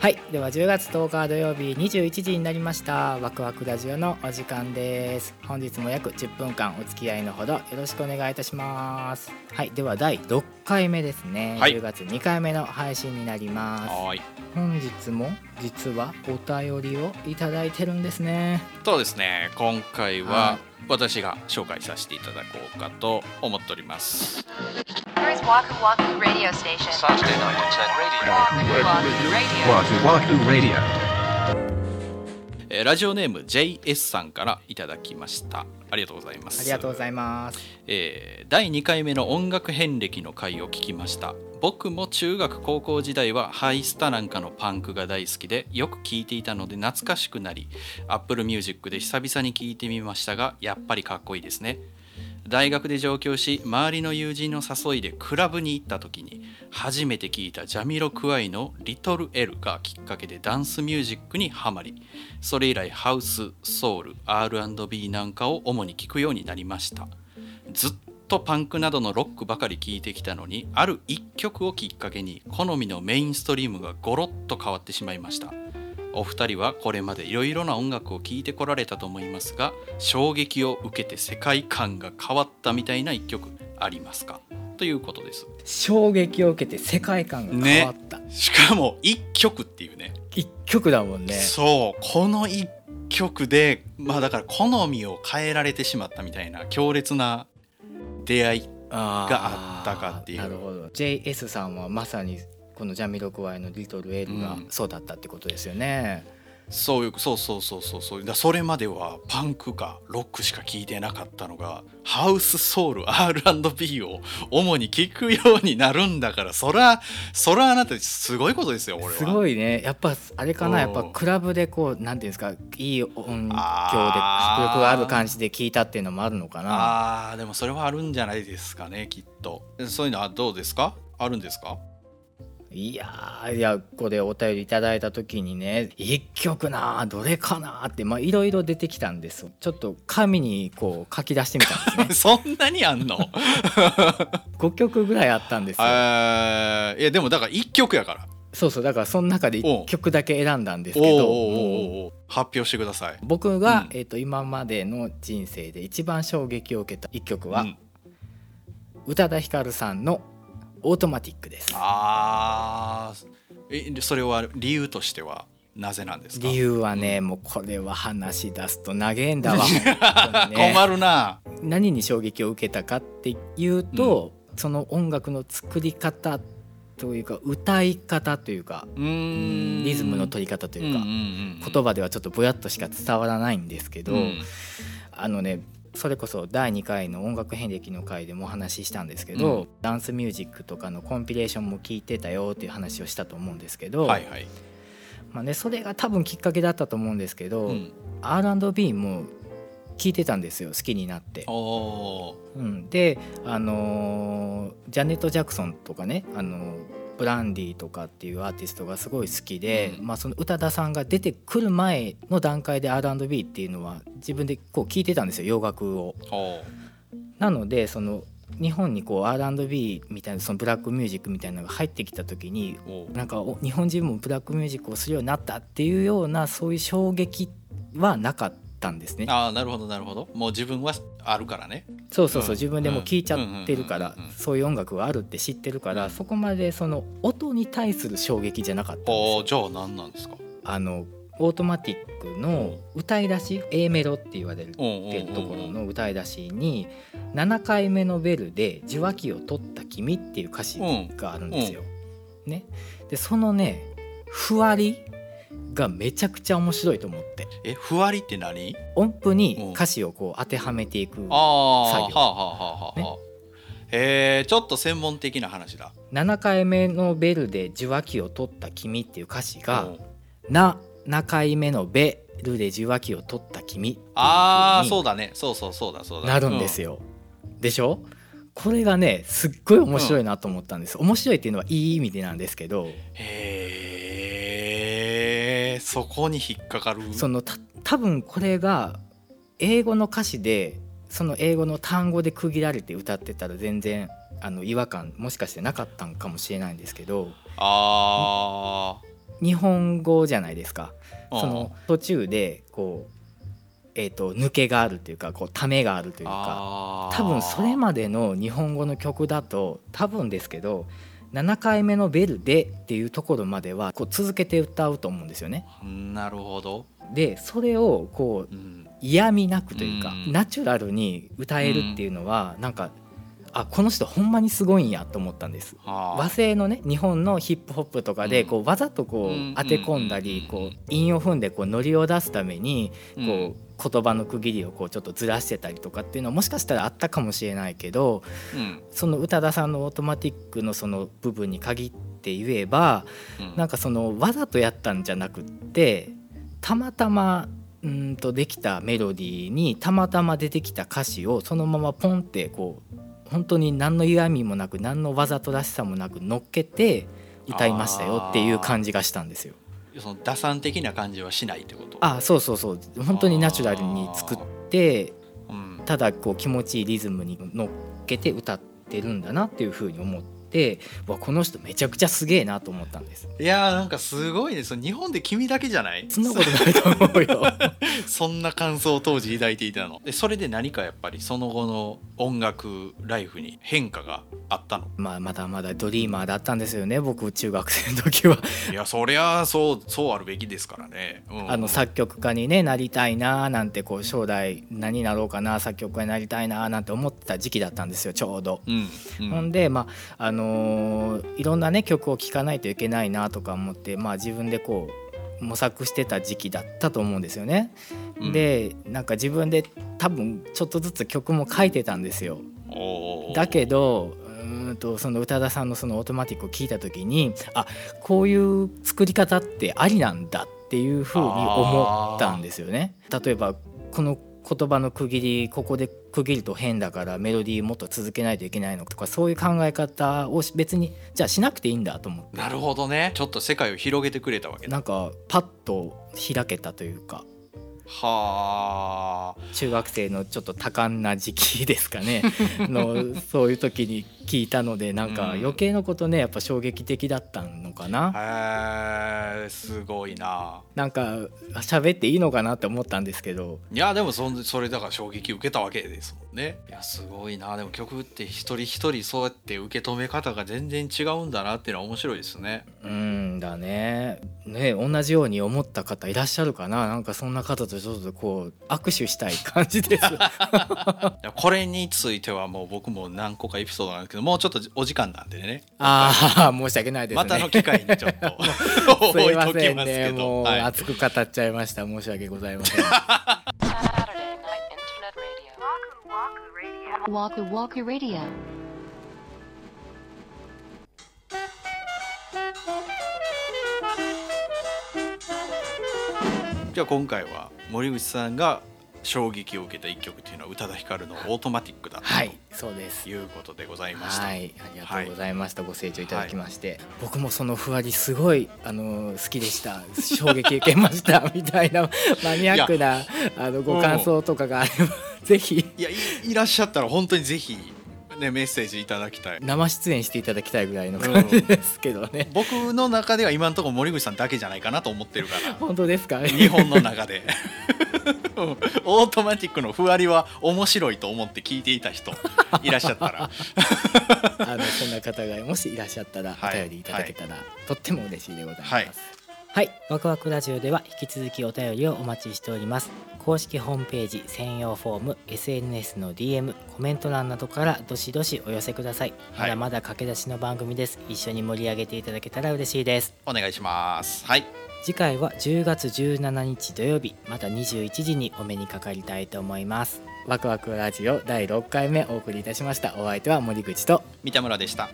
はい。では10月10日土曜日21時になりました。ワクワクラジオのお時間です。本日も約10分間お付き合いのほどよろしくお願いいたします。はい。では第6回目ですね、はい。10月2回目の配信になります。はい。本日も実はお便りをいただいてるんですね。そうですね。今回はは私が紹介させていただこうかと思っております。Here is Waku Waku Radio Station. Saturday night at 10 radio. Waku Waku Radio. Wahoo Wahoo Radio. えーラジオネーム JS さんからいただきましたありがとうございますありがとうございますえー第2回目の音楽遍歴の回を聞きました僕も中学高校時代はハイスタなんかのパンクが大好きでよく聴いていたので懐かしくなり Apple Music で久々に聴いてみましたがやっぱりかっこいいですね大学で上京し周りの友人の誘いでクラブに行った時に初めて聴いたジャミロクワイの「リトル L」がきっかけでダンスミュージックにはまりそれ以来ハウスソウル R&B なんかを主に聴くようになりました。ずっとパンクなどのロックばかり聴いてきたのにある一曲をきっかけに好みのメインストリームがゴロッと変わってしまいました。お二人はこれまでいろいろな音楽を聴いてこられたと思いますが衝撃を受けて世界観が変わったみたいな一曲ありますか？ということです。衝撃を受けて世界観が変わった、しかも一曲っていうね。一曲だもんね。そう。この一曲でまあだから好みを変えられてしまったみたいな強烈な出会いがあったかっていう。なるほど。JS さんはまさにこのジャミロクワイの「リトル・エル」がうん。そうだったってことですよね、そういうそうそうそうそうそう。だそれまではパンクかロックしか聴いてなかったのがハウスソウル R&B を主に聴くようになるんだからそらそらあなたすごいことですよ俺は。すごいね。やっぱあれかなやっぱうんクラブでこうなんていうんですかいい音響で迫力がある感じで聞いたっていうのもあるのかな。あーでもそれはあるんじゃないですかねきっと。そういうのはどうですか？あるんですか？いやーいやここでお便りいただいた時にね一曲などれかなってまあいろいろ出てきたんです。ちょっと紙にこう書き出してみたんですね。そんなにあんの？5曲ぐらいあったんですよ。えーいやでもだから1曲やから。そうそうだからその中で1曲だけ選んだんですけど。発表してください。僕が、うん。えー、と今までの人生で一番衝撃を受けた1曲は、うん。宇多田ヒカルさんの「オートマティック」です。あー。えそれは理由としてはなぜなんですか？理由はね、もうこれは話し出すと長えんだわ、ね。困るな。何に衝撃を受けたかっていうと、その音楽の作り方というか歌い方というか、リズムの取り方というか、んんうん。言葉ではちょっとぼやっとしか伝わらないんですけど、うん。あのねそれこそ第2回の音楽遍歴の回でもお話ししたんですけど、うん。ダンスミュージックとかのコンピレーションも聞いてたよっていう話をしたと思うんですけど、はいはい、まあね、それが多分きっかけだったと思うんですけど、うん。R&B も聞いてたんですよ好きになって。うん、で、あのージャネット・ジャクソンとかね、あのーブランディとかっていうアーティストがすごい好きで、うん。まあ、その宇多田さんが出てくる前の段階で R&B っていうのは自分でこう聞いてたんですよ洋楽を。なのでその日本にこう R&B みたいなそのブラックミュージックみたいなのが入ってきた時になんかお日本人もブラックミュージックをするようになったっていうようなそういう衝撃はなかったんですね。ああなるほどなるほど。もう自分はあるからね。そうそうそううん。自分でもう聞いちゃってるからそういう音楽があるって知ってるからうん。そこまでその音に対する衝撃じゃなかったんですよ。じゃあ何なんですか？あのオートマティックの歌い出し A メロって言われるってところの歌い出しに7回目のベルで受話器を取った君っていう歌詞があるんですよ。ね、でそのねふわりがめちゃくちゃ面白いと思って。えふわりって何？音符に歌詞をこう当てはめていく作業。はあはあはあ、ね。へえちょっと専門的な話だ。7回目のベルで受話器を取った君っていう歌詞がうん。な7回目のベルで受話器を取った君ああそうだね。そうそうそうだそうだ。なるんですよ。でしょ？これがねすっごい面白いなと思ったんです。面白いっていうのはいい意味でなんですけど。うんへえそこに引っかかる。そのた多分これが英語の歌詞でその英語の単語で区切られて歌ってたら全然あの違和感もしかしてなかったんかもしれないんですけどあ日本語じゃないですか。うんその途中でこうえー、と抜けがあるというかこうためがあるというか多分それまでの日本語の曲だと多分ですけど7回目のベルでっていうところまではこう続けて歌うと思うんですよね。なるほど、でそれをこううん、嫌味なくというか、うん。ナチュラルに歌えるっていうのは、なんかあこの人ほんまにすごいんやと思ったんです。和製のね日本のヒップホップとかでうん。こうわざとこうん。う当て込んだりうん。こう韻を踏んでこうノリを出すためにうん。こう言葉の区切りをこうちょっとずらしてたりとかっていうのはもしかしたらあったかもしれないけどうんその宇多田さんのオートマティックのその部分に限って言えばうんなんかそのわざとやったんじゃなくってたまたまうーんとできたメロディーにたまたま出てきた歌詞をそのままポンってこう本当に何の嫌味もなく何のわざとらしさもなく乗っけて歌いましたよっていう感じがしたんですよ。その打算的な感じはしないってこと？あそうそうそう。本当にナチュラルに作ってうん。ただこう気持ちいいリズムに乗っけて歌ってるんだなっていうふうに思ってわこの人めちゃくちゃすげえなと思ったんです。いやーなんかすごいね。その日本で君だけじゃない？そんなことないと思うよ。そんな感想を当時抱いていたの。でそれで何かやっぱりその後の音楽ライフに変化があったの？まあまだまだドリーマーだったんですよね僕中学生の時は。いやそりゃそうそうあるべきですからね、うん。あの作曲家に、ね、なりたいなーなんてこう将来何になろうかな作曲家になりたいなーなんて思ってた時期だったんですよちょうど。うんうん。ほんで、まああのーいろんなね曲を聴かないといけないなとか思って、まあ、自分でこう模索してた時期だったと思うんですよね。うんでなんか自分で多分ちょっとずつ曲も書いてたんですよ。だけどうーんとその宇多田さんのそのオートマティックを聞いた時にあこういう作り方ってありなんだっていうふうに思ったんですよね。例えばこの言葉の区切りここで区切ると変だからメロディーもっと続けないといけないのとかそういう考え方をし別にじゃあしなくていいんだと思って。なるほどね。ちょっと世界を広げてくれたわけだ。なんかパッと開けたというかはあ。中学生のちょっと多感な時期ですかね。のそういう時に聞いたのでなんかうん。余計なことねやっぱ衝撃的だったのかな、へえすごいな。なんか喋っていいのかなって思ったんですけど。いやでもそんそれだから衝撃受けたわけですもんね。いやすごいな。でも曲って一人一人そうやって受け止め方が全然違うんだなっていうのは面白いですね。うんだね。ね同じように思った方いらっしゃるかな。なんかそんな方とちょっとこう握手したい感じです。これについてはもう僕も何個かエピソードなんですけどもうちょっとお時間なんでね。ああ申し訳ないですね。またの機会にちょっと す置いませんね。もう熱く語っちゃいました。申し訳ございません Walk Walk Radio. じゃあ今回は森口さんが衝撃を受けた一曲っていうのは宇多田ヒカルの「オートマティック」だったはいそうですということでございました。はい、ありがとうございました。ご清聴いただきまして、僕もそのふわりすごいあの好きでした。衝撃受けました みたいなマニアックなあのご感想とかがあればぜひいやいいらっしゃったら本当にぜひ、ね、メッセージいただきたい。生出演していただきたいぐらいの感じですけどね。僕の中では今のところ森口さんだけじゃないかなと思ってるから 本当ですか？日本の中でうん オートマティックのふわりは面白いと思って聞いていた人 いらっしゃったら。あのそんな方がもしいらっしゃったらおはい。便りいただけたら、とっても嬉しいでございます。はいはい、ワクワクラジオでは引き続きお便りをお待ちしております。公式ホームページ専用フォーム、SNS の DM、コメント欄などからどしどしお寄せください。まはいだまだ駆け出しの番組です。一緒に盛り上げていただけたら嬉しいです。お願いします。はい次回は10月17日土曜日、また21時にお目にかかりたいと思います。ワクワクラジオ第6回目お送りいたしました。お相手は森口と三田村でした。